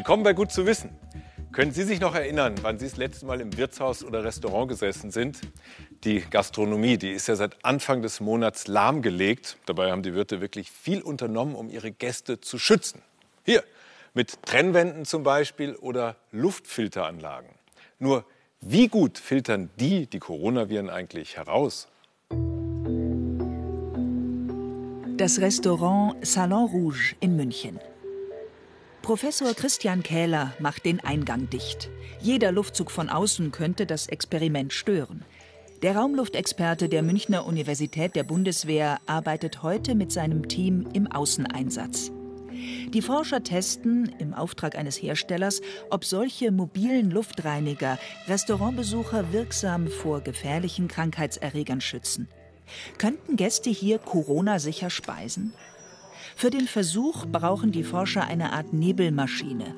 Willkommen bei Gut zu wissen. Können Sie sich noch erinnern, wann Sie das letzte Mal im Wirtshaus oder Restaurant gesessen sind? Die Gastronomie, die ist ja seit Anfang des Monats lahmgelegt. Dabei haben die Wirte wirklich viel unternommen, um ihre Gäste zu schützen. Hier, mit Trennwänden zum Beispiel oder Luftfilteranlagen. Nur, wie gut filtern die die Coronaviren eigentlich heraus? Das Restaurant Salon Rouge in München. Professor Christian Kähler macht den Eingang dicht. Jeder Luftzug von außen könnte das Experiment stören. Der Raumluftexperte der Münchner Universität der Bundeswehr arbeitet heute mit seinem Team im Außeneinsatz. Die Forscher testen im Auftrag eines Herstellers, ob solche mobilen Luftreiniger Restaurantbesucher wirksam vor gefährlichen Krankheitserregern schützen. Könnten Gäste hier Corona-sicher speisen? Für den Versuch brauchen die Forscher eine Art Nebelmaschine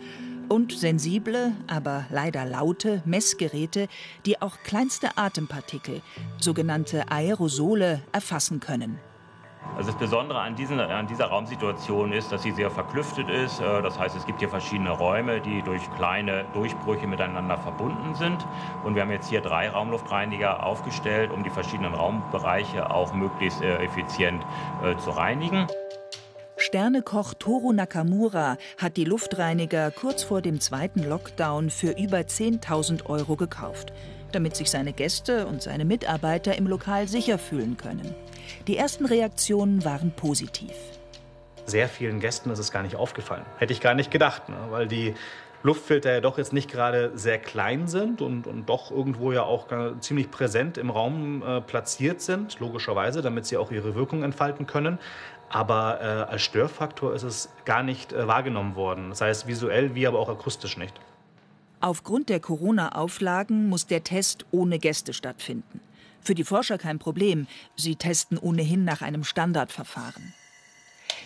und sensible, aber leider laute Messgeräte, die auch kleinste Atempartikel, sogenannte Aerosole, erfassen können. Also das Besondere an, diesen, an, dieser Raumsituation ist, dass sie sehr verklüftet ist. Äh, das heißt, es gibt hier verschiedene Räume, die durch kleine Durchbrüche miteinander verbunden sind. Und wir haben jetzt hier drei Raumluftreiniger aufgestellt, um die verschiedenen Raumbereiche auch möglichst äh, effizient äh, zu reinigen. Sternekoch Toru Nakamura hat die Luftreiniger kurz vor dem zweiten Lockdown für über 10.000 Euro gekauft, damit sich seine Gäste und seine Mitarbeiter im Lokal sicher fühlen können. Die ersten Reaktionen waren positiv. Sehr vielen Gästen ist es gar nicht aufgefallen. Hätte ich gar nicht gedacht, ne? weil die Luftfilter ja doch jetzt nicht gerade sehr klein sind und, und doch irgendwo ja auch ziemlich präsent im Raum äh, platziert sind, logischerweise, damit sie auch ihre Wirkung entfalten können. Aber äh, als Störfaktor ist es gar nicht äh, wahrgenommen worden. Das heißt visuell wie aber auch akustisch nicht. Aufgrund der Corona-Auflagen muss der Test ohne Gäste stattfinden. Für die Forscher kein Problem. Sie testen ohnehin nach einem Standardverfahren.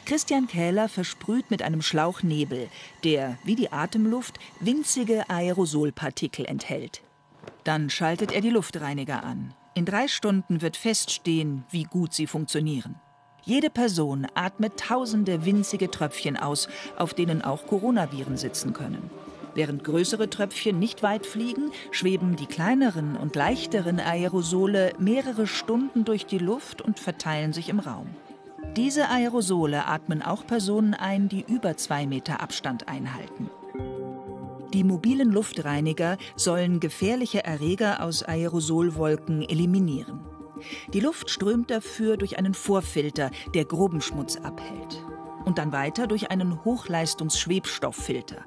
Christian Kähler versprüht mit einem Schlauch Nebel, der, wie die Atemluft, winzige Aerosolpartikel enthält. Dann schaltet er die Luftreiniger an. In drei Stunden wird feststehen, wie gut sie funktionieren. Jede Person atmet tausende winzige Tröpfchen aus, auf denen auch Coronaviren sitzen können. Während größere Tröpfchen nicht weit fliegen, schweben die kleineren und leichteren Aerosole mehrere Stunden durch die Luft und verteilen sich im Raum. Diese Aerosole atmen auch Personen ein, die über zwei Meter Abstand einhalten. Die mobilen Luftreiniger sollen gefährliche Erreger aus Aerosolwolken eliminieren. Die Luft strömt dafür durch einen Vorfilter, der groben Schmutz abhält. Und dann weiter durch einen Hochleistungsschwebstofffilter.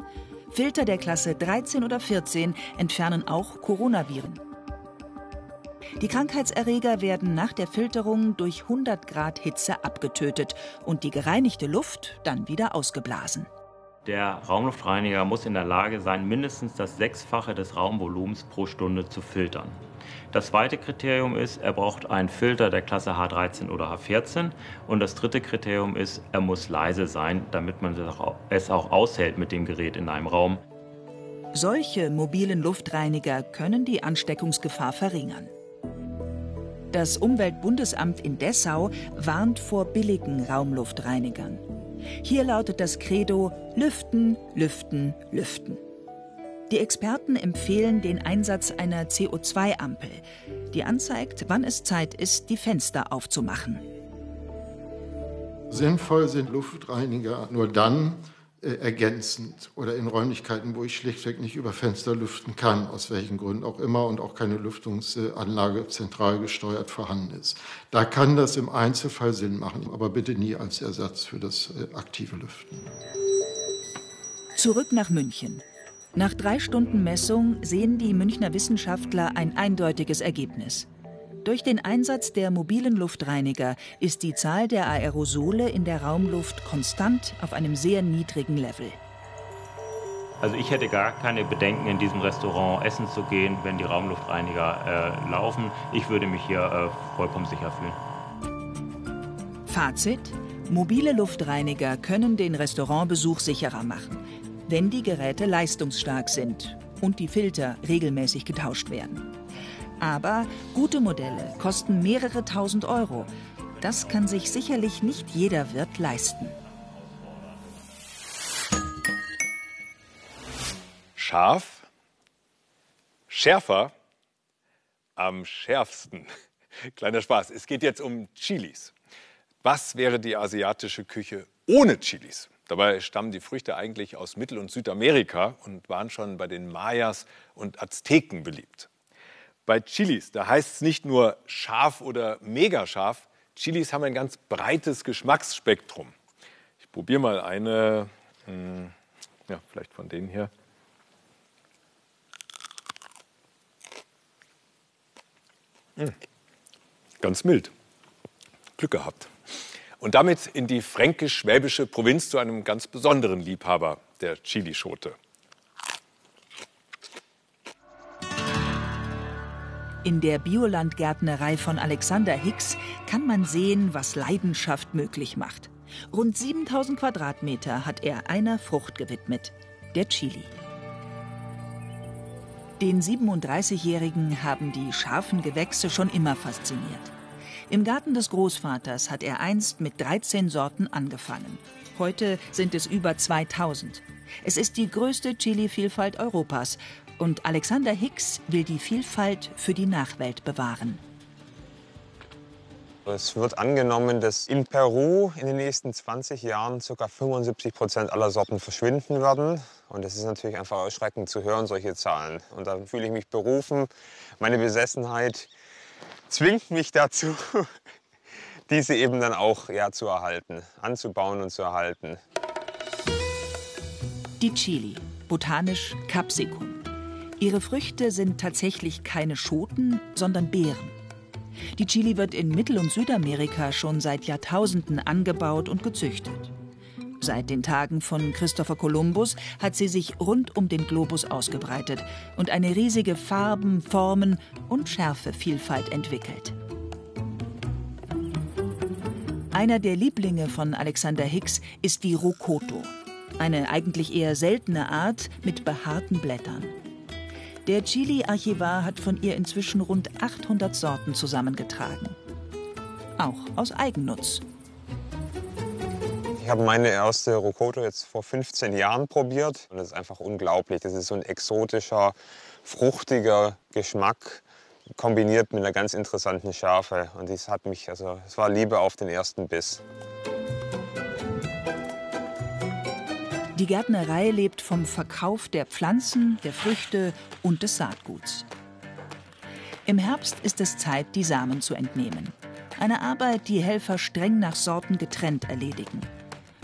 Filter der Klasse 13 oder 14 entfernen auch Coronaviren. Die Krankheitserreger werden nach der Filterung durch 100 Grad Hitze abgetötet und die gereinigte Luft dann wieder ausgeblasen. Der Raumluftreiniger muss in der Lage sein, mindestens das Sechsfache des Raumvolumens pro Stunde zu filtern. Das zweite Kriterium ist, er braucht einen Filter der Klasse H13 oder H14. Und das dritte Kriterium ist, er muss leise sein, damit man es auch aushält mit dem Gerät in einem Raum. Solche mobilen Luftreiniger können die Ansteckungsgefahr verringern. Das Umweltbundesamt in Dessau warnt vor billigen Raumluftreinigern. Hier lautet das Credo Lüften, Lüften, Lüften. Die Experten empfehlen den Einsatz einer CO2-Ampel, die anzeigt, wann es Zeit ist, die Fenster aufzumachen. Sinnvoll sind Luftreiniger nur dann äh, ergänzend oder in Räumlichkeiten, wo ich schlichtweg nicht über Fenster lüften kann, aus welchen Gründen auch immer und auch keine Lüftungsanlage zentral gesteuert vorhanden ist. Da kann das im Einzelfall Sinn machen, aber bitte nie als Ersatz für das äh, aktive Lüften. Zurück nach München. Nach drei Stunden Messung sehen die Münchner Wissenschaftler ein eindeutiges Ergebnis. Durch den Einsatz der mobilen Luftreiniger ist die Zahl der Aerosole in der Raumluft konstant auf einem sehr niedrigen Level. Also ich hätte gar keine Bedenken, in diesem Restaurant essen zu gehen, wenn die Raumluftreiniger äh, laufen. Ich würde mich hier äh, vollkommen sicher fühlen. Fazit. Mobile Luftreiniger können den Restaurantbesuch sicherer machen wenn die Geräte leistungsstark sind und die Filter regelmäßig getauscht werden. Aber gute Modelle kosten mehrere tausend Euro. Das kann sich sicherlich nicht jeder Wirt leisten. Scharf, schärfer, am schärfsten. Kleiner Spaß. Es geht jetzt um Chilis. Was wäre die asiatische Küche ohne Chilis? Dabei stammen die Früchte eigentlich aus Mittel- und Südamerika und waren schon bei den Mayas und Azteken beliebt. Bei Chilis, da heißt es nicht nur scharf oder mega scharf, Chilis haben ein ganz breites Geschmacksspektrum. Ich probiere mal eine, hm, ja, vielleicht von denen hier. Hm. Ganz mild. Glück gehabt. Und damit in die fränkisch-schwäbische Provinz zu einem ganz besonderen Liebhaber der Chilischote. In der Biolandgärtnerei von Alexander Hicks kann man sehen, was Leidenschaft möglich macht. Rund 7000 Quadratmeter hat er einer Frucht gewidmet, der Chili. Den 37-Jährigen haben die scharfen Gewächse schon immer fasziniert. Im Garten des Großvaters hat er einst mit 13 Sorten angefangen. Heute sind es über 2000. Es ist die größte Chili-Vielfalt Europas und Alexander Hicks will die Vielfalt für die Nachwelt bewahren. Es wird angenommen, dass in Peru in den nächsten 20 Jahren ca. 75 Prozent aller Sorten verschwinden werden. Und das ist natürlich einfach erschreckend zu hören, solche Zahlen. Und da fühle ich mich berufen. Meine Besessenheit zwingt mich dazu, diese eben dann auch ja, zu erhalten, anzubauen und zu erhalten. Die Chili, botanisch Capsicum. Ihre Früchte sind tatsächlich keine Schoten, sondern Beeren. Die Chili wird in Mittel- und Südamerika schon seit Jahrtausenden angebaut und gezüchtet. Seit den Tagen von Christopher Columbus hat sie sich rund um den Globus ausgebreitet und eine riesige Farben-, Formen- und Schärfevielfalt entwickelt. Einer der Lieblinge von Alexander Hicks ist die Rokoto, eine eigentlich eher seltene Art mit behaarten Blättern. Der Chili-Archivar hat von ihr inzwischen rund 800 Sorten zusammengetragen. Auch aus Eigennutz. Ich habe meine erste Rocoto jetzt vor 15 Jahren probiert und das ist einfach unglaublich. Das ist so ein exotischer, fruchtiger Geschmack kombiniert mit einer ganz interessanten Schärfe und das hat mich also es war Liebe auf den ersten Biss. Die Gärtnerei lebt vom Verkauf der Pflanzen, der Früchte und des Saatguts. Im Herbst ist es Zeit, die Samen zu entnehmen. Eine Arbeit, die Helfer streng nach Sorten getrennt erledigen.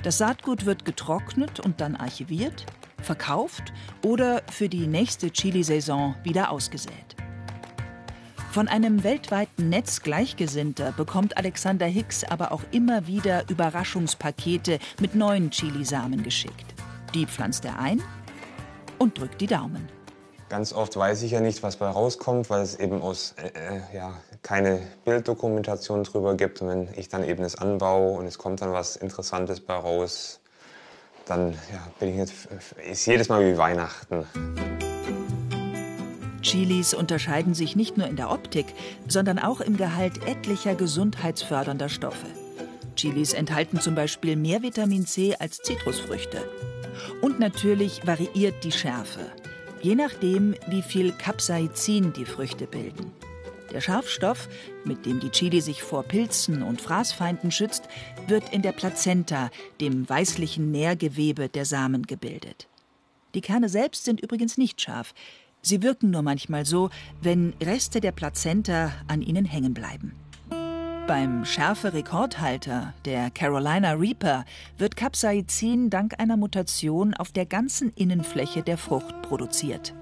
Das Saatgut wird getrocknet und dann archiviert, verkauft oder für die nächste Chili-Saison wieder ausgesät. Von einem weltweiten Netz Gleichgesinnter bekommt Alexander Hicks aber auch immer wieder Überraschungspakete mit neuen Chilisamen geschickt. Die pflanzt er ein und drückt die Daumen. Ganz oft weiß ich ja nicht, was bei rauskommt, weil es eben aus, äh, äh, ja, keine Bilddokumentation drüber gibt. Und wenn ich dann eben es anbaue und es kommt dann was Interessantes bei raus, dann ja, bin ich jetzt, ist jedes Mal wie Weihnachten. Chilis unterscheiden sich nicht nur in der Optik, sondern auch im Gehalt etlicher gesundheitsfördernder Stoffe. Chilis enthalten zum Beispiel mehr Vitamin C als Zitrusfrüchte. Und natürlich variiert die Schärfe, je nachdem, wie viel Capsaicin die Früchte bilden. Der Scharfstoff, mit dem die Chili sich vor Pilzen und Fraßfeinden schützt, wird in der Plazenta, dem weißlichen Nährgewebe der Samen, gebildet. Die Kerne selbst sind übrigens nicht scharf. Sie wirken nur manchmal so, wenn Reste der Plazenta an ihnen hängen bleiben. Beim Schärfe-Rekordhalter, der Carolina Reaper, wird Capsaicin dank einer Mutation auf der ganzen Innenfläche der Frucht produziert.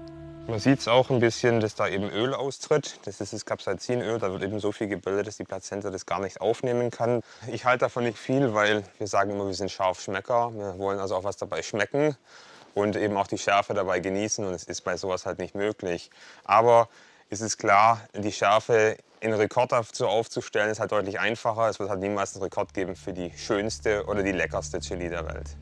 Man sieht es auch ein bisschen, dass da eben Öl austritt. Das ist das Capsaicinöl. Da wird eben so viel gebildet, dass die Plazenta das gar nicht aufnehmen kann. Ich halte davon nicht viel, weil wir sagen immer, wir sind Scharfschmecker. Wir wollen also auch was dabei schmecken und eben auch die Schärfe dabei genießen. Und es ist bei sowas halt nicht möglich. Aber es ist klar, die Schärfe in Rekord so aufzustellen, ist halt deutlich einfacher. Es wird halt niemals einen Rekord geben für die schönste oder die leckerste Chili der Welt.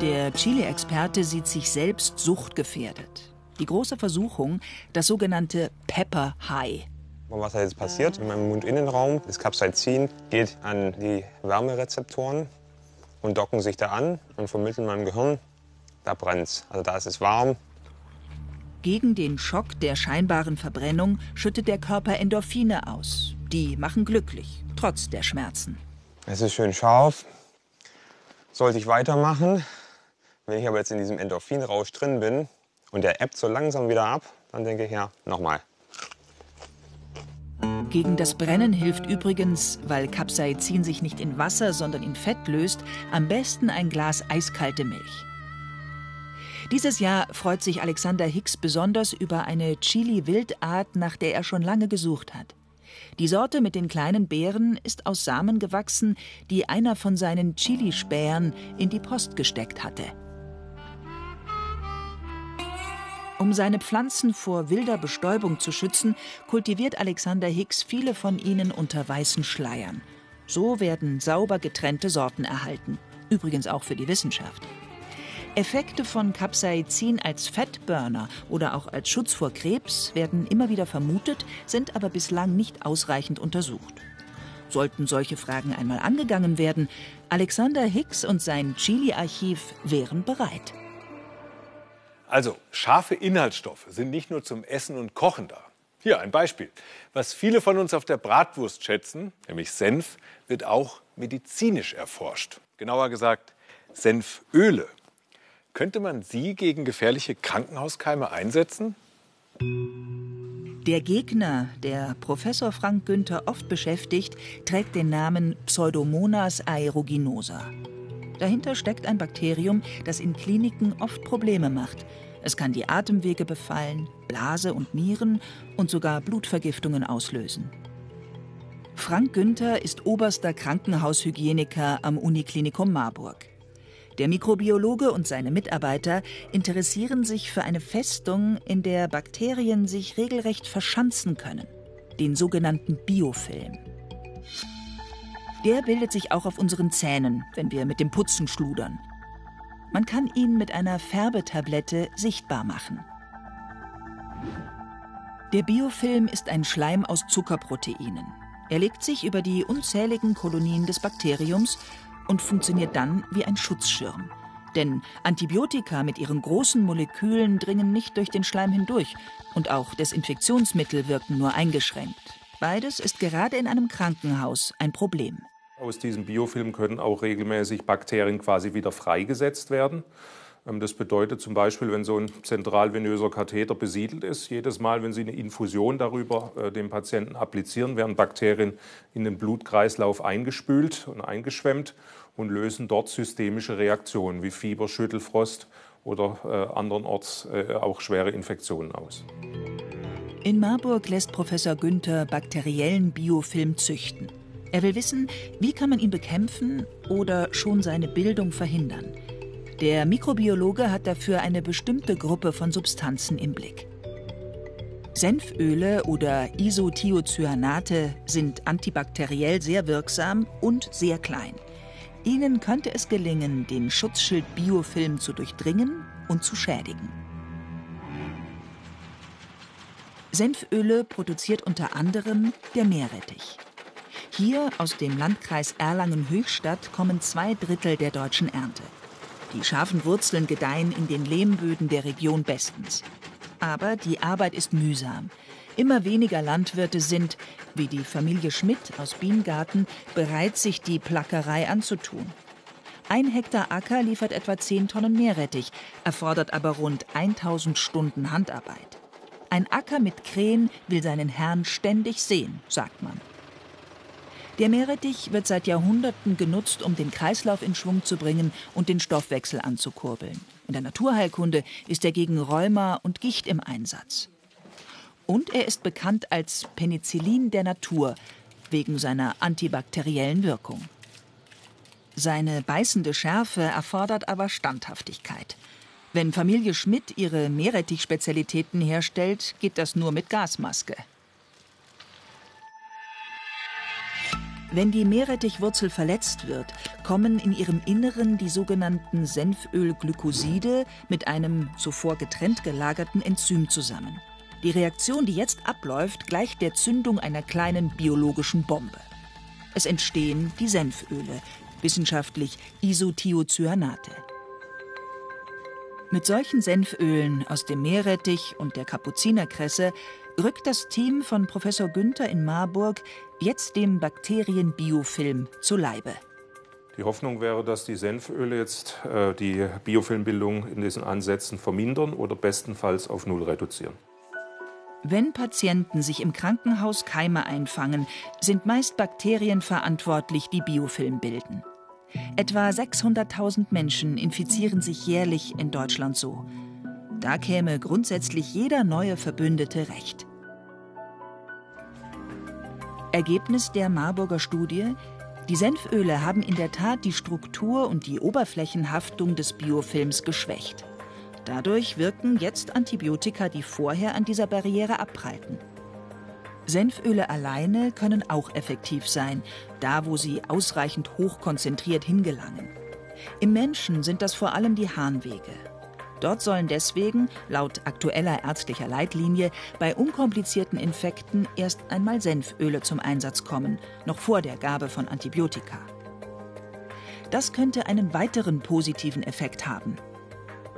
Der Chili-Experte sieht sich selbst suchtgefährdet. Die große Versuchung, das sogenannte Pepper High. Und was da jetzt passiert in meinem Mundinnenraum, das Capsaicin geht an die Wärmerezeptoren und docken sich da an und vermitteln meinem Gehirn, da brennt's. Also da ist es warm Gegen den Schock der scheinbaren Verbrennung schüttet der Körper Endorphine aus. Die machen glücklich, trotz der Schmerzen. Es ist schön scharf. Sollte ich weitermachen? Wenn ich aber jetzt in diesem Endorphinrausch drin bin und der ebbt so langsam wieder ab, dann denke ich, ja, nochmal. Gegen das Brennen hilft übrigens, weil Capsaicin sich nicht in Wasser, sondern in Fett löst, am besten ein Glas eiskalte Milch. Dieses Jahr freut sich Alexander Hicks besonders über eine Chili-Wildart, nach der er schon lange gesucht hat. Die Sorte mit den kleinen Beeren ist aus Samen gewachsen, die einer von seinen Chilispähern in die Post gesteckt hatte. Um seine Pflanzen vor wilder Bestäubung zu schützen, kultiviert Alexander Hicks viele von ihnen unter weißen Schleiern. So werden sauber getrennte Sorten erhalten. Übrigens auch für die Wissenschaft. Effekte von Capsaicin als Fettburner oder auch als Schutz vor Krebs werden immer wieder vermutet, sind aber bislang nicht ausreichend untersucht. Sollten solche Fragen einmal angegangen werden, Alexander Hicks und sein Chili-Archiv wären bereit. Also, scharfe Inhaltsstoffe sind nicht nur zum Essen und Kochen da. Hier ein Beispiel. Was viele von uns auf der Bratwurst schätzen, nämlich Senf, wird auch medizinisch erforscht. Genauer gesagt, Senföle. Könnte man sie gegen gefährliche Krankenhauskeime einsetzen? Der Gegner, der Professor Frank Günther oft beschäftigt, trägt den Namen Pseudomonas aeruginosa. Dahinter steckt ein Bakterium, das in Kliniken oft Probleme macht. Es kann die Atemwege befallen, Blase und Nieren und sogar Blutvergiftungen auslösen. Frank Günther ist oberster Krankenhaushygieniker am Uniklinikum Marburg. Der Mikrobiologe und seine Mitarbeiter interessieren sich für eine Festung, in der Bakterien sich regelrecht verschanzen können, den sogenannten Biofilm. Der bildet sich auch auf unseren Zähnen, wenn wir mit dem Putzen schludern. Man kann ihn mit einer Färbetablette sichtbar machen. Der Biofilm ist ein Schleim aus Zuckerproteinen. Er legt sich über die unzähligen Kolonien des Bakteriums und funktioniert dann wie ein Schutzschirm. Denn Antibiotika mit ihren großen Molekülen dringen nicht durch den Schleim hindurch und auch Desinfektionsmittel wirken nur eingeschränkt. Beides ist gerade in einem Krankenhaus ein Problem. Aus diesem Biofilm können auch regelmäßig Bakterien quasi wieder freigesetzt werden. Ähm, das bedeutet zum Beispiel, wenn so ein zentralvenöser Katheter besiedelt ist, jedes Mal, wenn Sie eine Infusion darüber äh, dem Patienten applizieren, werden Bakterien in den Blutkreislauf eingespült und eingeschwemmt und lösen dort systemische Reaktionen wie Fieber, Schüttelfrost oder äh, andernorts äh, auch schwere Infektionen aus. In Marburg lässt Professor Günther bakteriellen Biofilm züchten. Er will wissen, wie kann man ihn bekämpfen oder schon seine Bildung verhindern. Der Mikrobiologe hat dafür eine bestimmte Gruppe von Substanzen im Blick. Senföle oder Isothiocyanate sind antibakteriell sehr wirksam und sehr klein. Ihnen könnte es gelingen, den Schutzschild Biofilm zu durchdringen und zu schädigen. Senföle produziert unter anderem der Meerrettich. Hier aus dem Landkreis Erlangen-Höchstadt kommen zwei Drittel der deutschen Ernte. Die scharfen Wurzeln gedeihen in den Lehmböden der Region bestens. Aber die Arbeit ist mühsam. Immer weniger Landwirte sind, wie die Familie Schmidt aus Biengarten, bereit, sich die Plackerei anzutun. Ein Hektar Acker liefert etwa 10 Tonnen Meerrettich, erfordert aber rund 1000 Stunden Handarbeit. Ein Acker mit Krähen will seinen Herrn ständig sehen, sagt man. Der Meerrettich wird seit Jahrhunderten genutzt, um den Kreislauf in Schwung zu bringen und den Stoffwechsel anzukurbeln. In der Naturheilkunde ist er gegen Rheuma und Gicht im Einsatz. Und er ist bekannt als Penicillin der Natur wegen seiner antibakteriellen Wirkung. Seine beißende Schärfe erfordert aber Standhaftigkeit. Wenn Familie Schmidt ihre Meerrettich-Spezialitäten herstellt, geht das nur mit Gasmaske. Wenn die Meerrettichwurzel verletzt wird, kommen in ihrem Inneren die sogenannten Senfölglykoside mit einem zuvor getrennt gelagerten Enzym zusammen. Die Reaktion, die jetzt abläuft, gleicht der Zündung einer kleinen biologischen Bombe. Es entstehen die Senföle, wissenschaftlich Isothiocyanate. Mit solchen Senfölen aus dem Meerrettich und der Kapuzinerkresse rückt das Team von Professor Günther in Marburg jetzt dem Bakterienbiofilm zu Leibe. Die Hoffnung wäre, dass die Senföle jetzt äh, die Biofilmbildung in diesen Ansätzen vermindern oder bestenfalls auf Null reduzieren. Wenn Patienten sich im Krankenhaus Keime einfangen, sind meist Bakterien verantwortlich, die Biofilm bilden. Etwa 600.000 Menschen infizieren sich jährlich in Deutschland so. Da käme grundsätzlich jeder neue Verbündete recht. Ergebnis der Marburger Studie: Die Senföle haben in der Tat die Struktur und die Oberflächenhaftung des Biofilms geschwächt. Dadurch wirken jetzt Antibiotika, die vorher an dieser Barriere abprallten. Senföle alleine können auch effektiv sein, da wo sie ausreichend hochkonzentriert hingelangen. Im Menschen sind das vor allem die Harnwege. Dort sollen deswegen, laut aktueller ärztlicher Leitlinie, bei unkomplizierten Infekten erst einmal Senföle zum Einsatz kommen, noch vor der Gabe von Antibiotika. Das könnte einen weiteren positiven Effekt haben.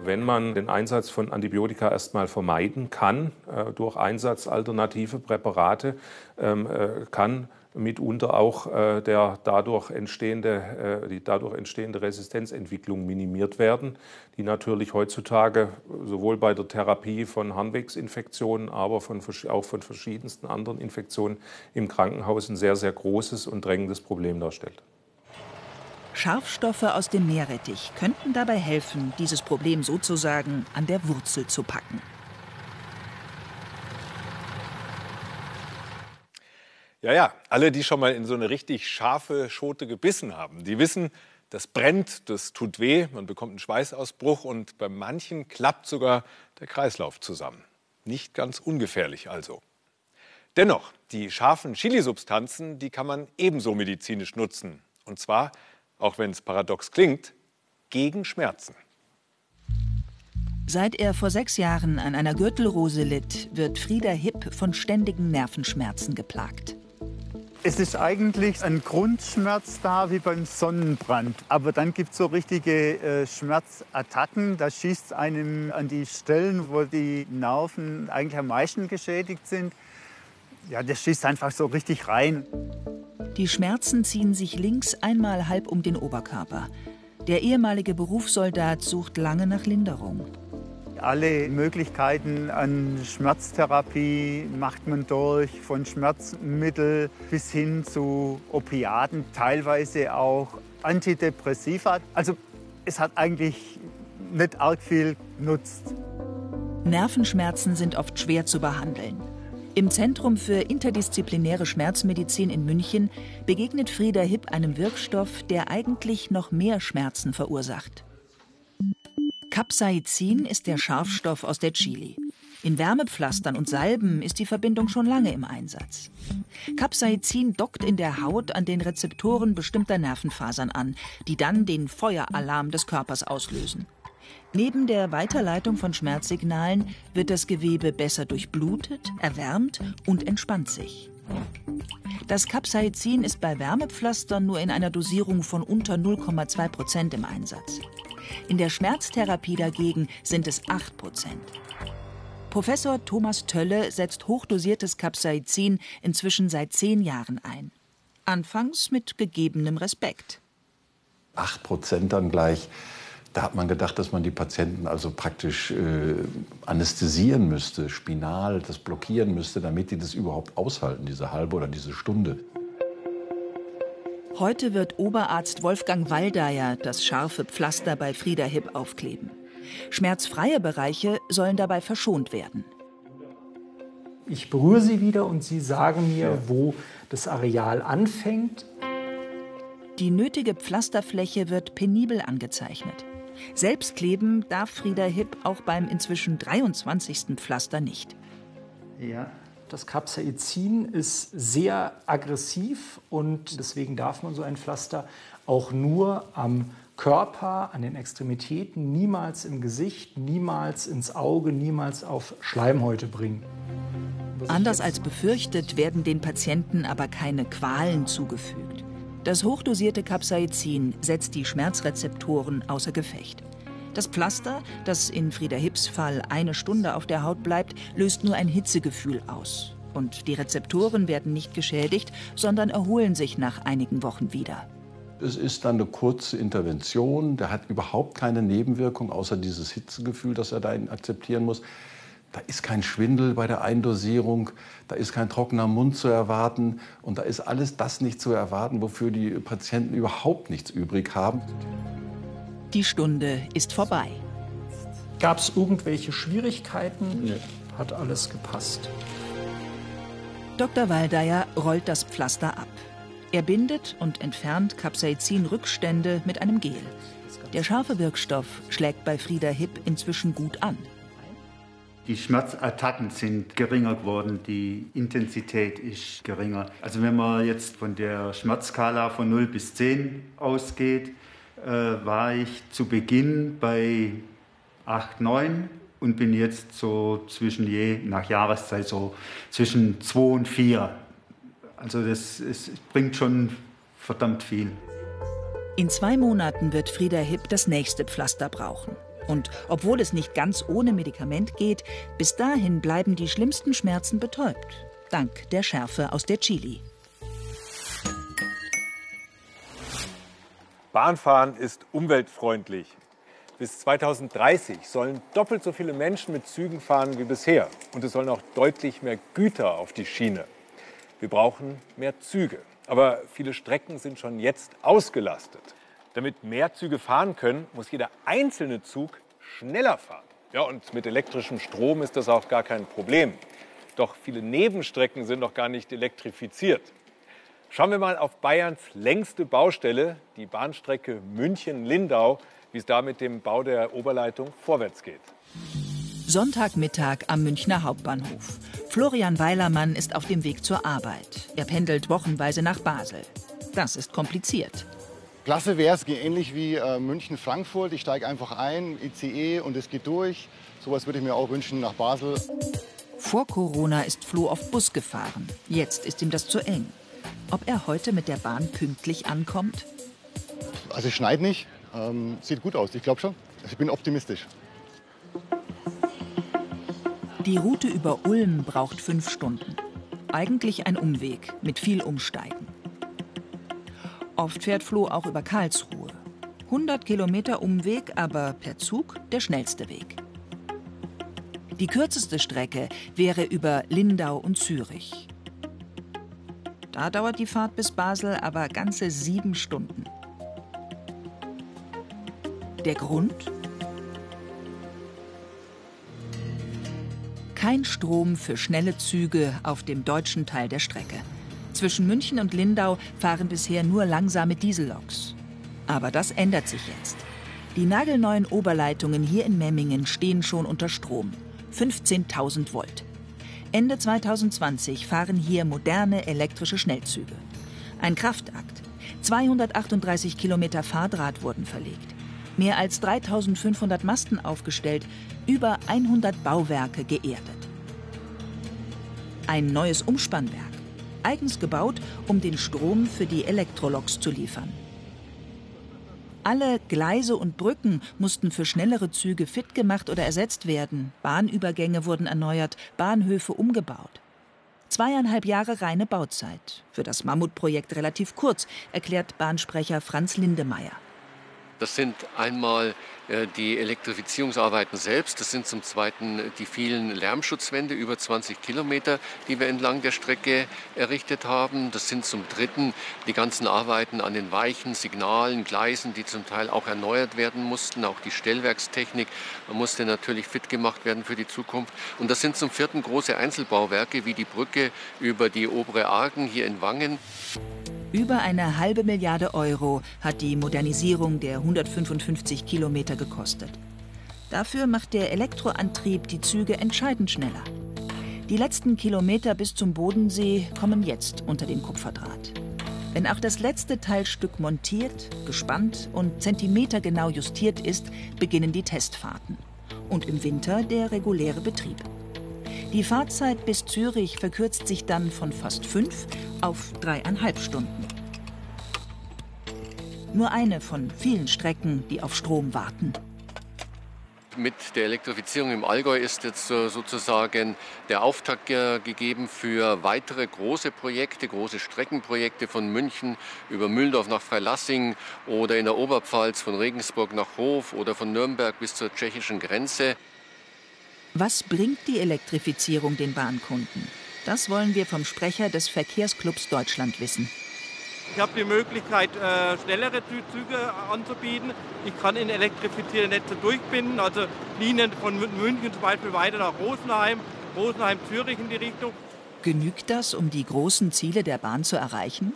Wenn man den Einsatz von Antibiotika erstmal vermeiden kann, äh, durch Einsatz alternative Präparate, ähm, äh, kann mitunter auch äh, der dadurch entstehende, die dadurch entstehende Resistenzentwicklung minimiert werden, die natürlich heutzutage sowohl bei der Therapie von Harnwegsinfektionen, aber von, auch von verschiedensten anderen Infektionen im Krankenhaus ein sehr, sehr großes und drängendes Problem darstellt. Scharfstoffe aus dem Meerrettich könnten dabei helfen, dieses Problem sozusagen an der Wurzel zu packen. Ja, ja, alle, die schon mal in so eine richtig scharfe Schote gebissen haben, die wissen, das brennt, das tut weh, man bekommt einen Schweißausbruch und bei manchen klappt sogar der Kreislauf zusammen. Nicht ganz ungefährlich also. Dennoch, die scharfen Chilisubstanzen, die kann man ebenso medizinisch nutzen. Und zwar, auch wenn es paradox klingt, gegen Schmerzen. Seit er vor sechs Jahren an einer Gürtelrose litt, wird Frieder Hipp von ständigen Nervenschmerzen geplagt. Es ist eigentlich ein Grundschmerz da wie beim Sonnenbrand. Aber dann gibt es so richtige äh, Schmerzattacken. Da schießt es einem an die Stellen, wo die Nerven eigentlich am meisten geschädigt sind. Ja, das schießt einfach so richtig rein. Die Schmerzen ziehen sich links einmal halb um den Oberkörper. Der ehemalige Berufssoldat sucht lange nach Linderung. Alle Möglichkeiten an Schmerztherapie macht man durch, von Schmerzmittel bis hin zu Opiaten, teilweise auch Antidepressiva. Also es hat eigentlich nicht arg viel genutzt. Nervenschmerzen sind oft schwer zu behandeln. Im Zentrum für interdisziplinäre Schmerzmedizin in München begegnet Frieda Hipp einem Wirkstoff, der eigentlich noch mehr Schmerzen verursacht. Capsaicin ist der Scharfstoff aus der Chili. In Wärmepflastern und Salben ist die Verbindung schon lange im Einsatz. Capsaicin dockt in der Haut an den Rezeptoren bestimmter Nervenfasern an, die dann den Feueralarm des Körpers auslösen. Neben der Weiterleitung von Schmerzsignalen wird das Gewebe besser durchblutet, erwärmt und entspannt sich. Das Capsaicin ist bei Wärmepflastern nur in einer Dosierung von unter 0,2 Prozent im Einsatz. In der Schmerztherapie dagegen sind es 8 Prozent. Professor Thomas Tölle setzt hochdosiertes Capsaicin inzwischen seit zehn Jahren ein. Anfangs mit gegebenem Respekt. 8 Prozent dann gleich. Da hat man gedacht, dass man die Patienten also praktisch äh, anästhesieren müsste, spinal das blockieren müsste, damit die das überhaupt aushalten, diese halbe oder diese Stunde. Heute wird Oberarzt Wolfgang Waldeyer das scharfe Pflaster bei Frieda Hipp aufkleben. Schmerzfreie Bereiche sollen dabei verschont werden. Ich berühre sie wieder und sie sagen mir, wo das Areal anfängt. Die nötige Pflasterfläche wird penibel angezeichnet. Selbst kleben darf Frieda Hipp auch beim inzwischen 23. Pflaster nicht. Ja. Das Capsaicin ist sehr aggressiv und deswegen darf man so ein Pflaster auch nur am Körper, an den Extremitäten, niemals im Gesicht, niemals ins Auge, niemals auf Schleimhäute bringen. Anders als befürchtet werden den Patienten aber keine Qualen zugefügt. Das hochdosierte Capsaicin setzt die Schmerzrezeptoren außer Gefecht. Das Pflaster, das in Frieda Hipps Fall eine Stunde auf der Haut bleibt, löst nur ein Hitzegefühl aus. Und die Rezeptoren werden nicht geschädigt, sondern erholen sich nach einigen Wochen wieder. Es ist dann eine kurze Intervention. Der hat überhaupt keine Nebenwirkung, außer dieses Hitzegefühl, das er da akzeptieren muss. Da ist kein Schwindel bei der Eindosierung, da ist kein trockener Mund zu erwarten und da ist alles das nicht zu erwarten, wofür die Patienten überhaupt nichts übrig haben. Die Stunde ist vorbei. Gab es irgendwelche Schwierigkeiten? Nee. Hat alles gepasst. Dr. Waldeyer rollt das Pflaster ab. Er bindet und entfernt Capsaicin-Rückstände mit einem Gel. Der scharfe Wirkstoff schlägt bei Frieda Hipp inzwischen gut an. Die Schmerzattacken sind geringer geworden, die Intensität ist geringer. Also wenn man jetzt von der Schmerzskala von 0 bis 10 ausgeht, äh, war ich zu Beginn bei 8, 9 und bin jetzt so zwischen je nach Jahreszeit so zwischen 2 und 4. Also das, es bringt schon verdammt viel. In zwei Monaten wird Frieda Hipp das nächste Pflaster brauchen. Und obwohl es nicht ganz ohne Medikament geht, bis dahin bleiben die schlimmsten Schmerzen betäubt. Dank der Schärfe aus der Chili. Bahnfahren ist umweltfreundlich. Bis 2030 sollen doppelt so viele Menschen mit Zügen fahren wie bisher. Und es sollen auch deutlich mehr Güter auf die Schiene. Wir brauchen mehr Züge. Aber viele Strecken sind schon jetzt ausgelastet. Damit mehr Züge fahren können, muss jeder einzelne Zug schneller fahren. Ja, und mit elektrischem Strom ist das auch gar kein Problem. Doch viele Nebenstrecken sind noch gar nicht elektrifiziert. Schauen wir mal auf Bayerns längste Baustelle, die Bahnstrecke München-Lindau, wie es da mit dem Bau der Oberleitung vorwärts geht. Sonntagmittag am Münchner Hauptbahnhof. Florian Weilermann ist auf dem Weg zur Arbeit. Er pendelt wochenweise nach Basel. Das ist kompliziert. Klasse wäre es ähnlich wie äh, München-Frankfurt. Ich steige einfach ein, ICE und es geht durch. Sowas würde ich mir auch wünschen nach Basel. Vor Corona ist Flo oft Bus gefahren. Jetzt ist ihm das zu eng. Ob er heute mit der Bahn pünktlich ankommt? Also es schneit nicht. Ähm, sieht gut aus, ich glaube schon. Also ich bin optimistisch. Die Route über Ulm braucht fünf Stunden. Eigentlich ein Umweg mit viel Umsteigen. Oft fährt Flo auch über Karlsruhe. 100 Kilometer Umweg, aber per Zug der schnellste Weg. Die kürzeste Strecke wäre über Lindau und Zürich. Da dauert die Fahrt bis Basel aber ganze sieben Stunden. Der Grund? Kein Strom für schnelle Züge auf dem deutschen Teil der Strecke. Zwischen München und Lindau fahren bisher nur langsame Dieselloks. Aber das ändert sich jetzt. Die nagelneuen Oberleitungen hier in Memmingen stehen schon unter Strom. 15.000 Volt. Ende 2020 fahren hier moderne elektrische Schnellzüge. Ein Kraftakt. 238 Kilometer Fahrdraht wurden verlegt. Mehr als 3500 Masten aufgestellt, über 100 Bauwerke geerdet. Ein neues Umspannwerk eigens gebaut, um den Strom für die Elektroloks zu liefern. Alle Gleise und Brücken mussten für schnellere Züge fit gemacht oder ersetzt werden. Bahnübergänge wurden erneuert, Bahnhöfe umgebaut. Zweieinhalb Jahre reine Bauzeit. Für das Mammutprojekt relativ kurz, erklärt Bahnsprecher Franz Lindemeyer. Das sind einmal die Elektrifizierungsarbeiten selbst. Das sind zum Zweiten die vielen Lärmschutzwände, über 20 Kilometer, die wir entlang der Strecke errichtet haben. Das sind zum Dritten die ganzen Arbeiten an den Weichen, Signalen, Gleisen, die zum Teil auch erneuert werden mussten. Auch die Stellwerkstechnik musste natürlich fit gemacht werden für die Zukunft. Und das sind zum Vierten große Einzelbauwerke wie die Brücke über die obere Argen hier in Wangen. Über eine halbe Milliarde Euro hat die Modernisierung der 155 Kilometer gekostet. Dafür macht der Elektroantrieb die Züge entscheidend schneller. Die letzten Kilometer bis zum Bodensee kommen jetzt unter den Kupferdraht. Wenn auch das letzte Teilstück montiert, gespannt und zentimetergenau justiert ist, beginnen die Testfahrten. Und im Winter der reguläre Betrieb. Die Fahrzeit bis Zürich verkürzt sich dann von fast fünf auf dreieinhalb Stunden. Nur eine von vielen Strecken, die auf Strom warten. Mit der Elektrifizierung im Allgäu ist jetzt sozusagen der Auftakt gegeben für weitere große Projekte, große Streckenprojekte von München über Mühldorf nach Freilassing oder in der Oberpfalz von Regensburg nach Hof oder von Nürnberg bis zur tschechischen Grenze. Was bringt die Elektrifizierung den Bahnkunden? Das wollen wir vom Sprecher des Verkehrsclubs Deutschland wissen. Ich habe die Möglichkeit, äh, schnellere Züge anzubieten. Ich kann in elektrifizierte Netze durchbinden, also Linien von München zum Beispiel weiter nach Rosenheim, Rosenheim, Zürich in die Richtung. Genügt das, um die großen Ziele der Bahn zu erreichen?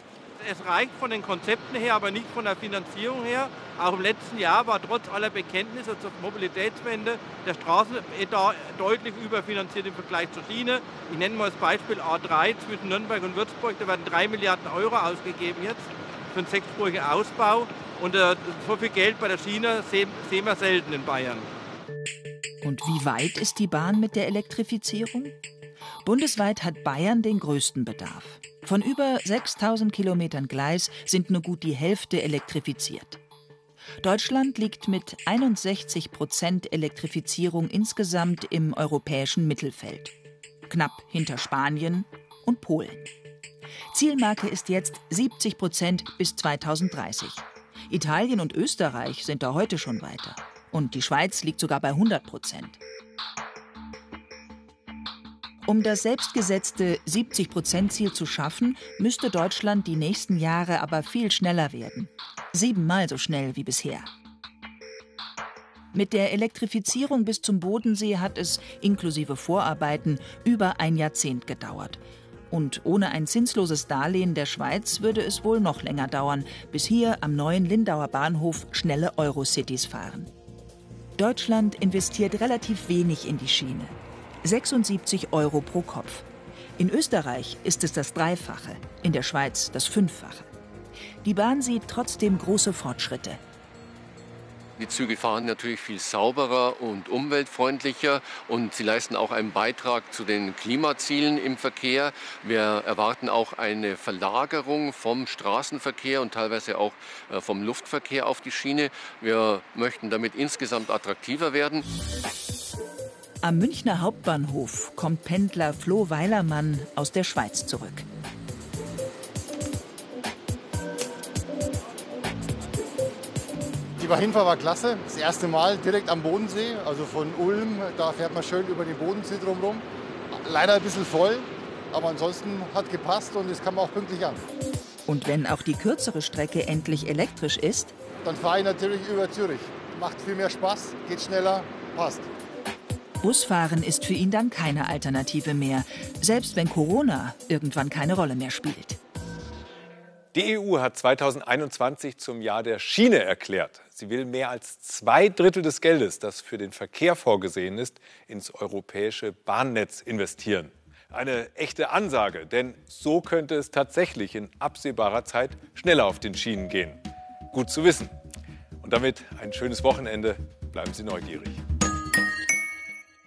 Es reicht von den Konzepten her, aber nicht von der Finanzierung her. Auch im letzten Jahr war trotz aller Bekenntnisse zur Mobilitätswende der Straßenetat deutlich überfinanziert im Vergleich zur Schiene. Ich nenne mal das Beispiel A3 zwischen Nürnberg und Würzburg. Da werden drei Milliarden Euro ausgegeben jetzt für einen sechsspurigen Ausbau. Und äh, so viel Geld bei der Schiene sehen, sehen wir selten in Bayern. Und wie weit ist die Bahn mit der Elektrifizierung? Bundesweit hat Bayern den größten Bedarf. Von über 6000 Kilometern Gleis sind nur gut die Hälfte elektrifiziert. Deutschland liegt mit 61 Prozent Elektrifizierung insgesamt im europäischen Mittelfeld. Knapp hinter Spanien und Polen. Zielmarke ist jetzt 70 Prozent bis 2030. Italien und Österreich sind da heute schon weiter. Und die Schweiz liegt sogar bei 100 Prozent. Um das selbstgesetzte 70-Prozent-Ziel zu schaffen, müsste Deutschland die nächsten Jahre aber viel schneller werden. Siebenmal so schnell wie bisher. Mit der Elektrifizierung bis zum Bodensee hat es, inklusive Vorarbeiten, über ein Jahrzehnt gedauert. Und ohne ein zinsloses Darlehen der Schweiz würde es wohl noch länger dauern, bis hier am neuen Lindauer Bahnhof schnelle Eurocities fahren. Deutschland investiert relativ wenig in die Schiene. 76 Euro pro Kopf. In Österreich ist es das Dreifache, in der Schweiz das Fünffache. Die Bahn sieht trotzdem große Fortschritte. Die Züge fahren natürlich viel sauberer und umweltfreundlicher und sie leisten auch einen Beitrag zu den Klimazielen im Verkehr. Wir erwarten auch eine Verlagerung vom Straßenverkehr und teilweise auch äh, vom Luftverkehr auf die Schiene. Wir möchten damit insgesamt attraktiver werden. Am Münchner Hauptbahnhof kommt Pendler Flo Weilermann aus der Schweiz zurück. Die Hinfahrt war klasse. Das erste Mal direkt am Bodensee, also von Ulm. Da fährt man schön über den Bodensee drumherum. Leider ein bisschen voll, aber ansonsten hat gepasst und es kam auch pünktlich an. Und wenn auch die kürzere Strecke endlich elektrisch ist? Dann fahre ich natürlich über Zürich. Macht viel mehr Spaß, geht schneller, passt. Busfahren ist für ihn dann keine Alternative mehr, selbst wenn Corona irgendwann keine Rolle mehr spielt. Die EU hat 2021 zum Jahr der Schiene erklärt. Sie will mehr als zwei Drittel des Geldes, das für den Verkehr vorgesehen ist, ins europäische Bahnnetz investieren. Eine echte Ansage, denn so könnte es tatsächlich in absehbarer Zeit schneller auf den Schienen gehen. Gut zu wissen. Und damit ein schönes Wochenende. Bleiben Sie neugierig.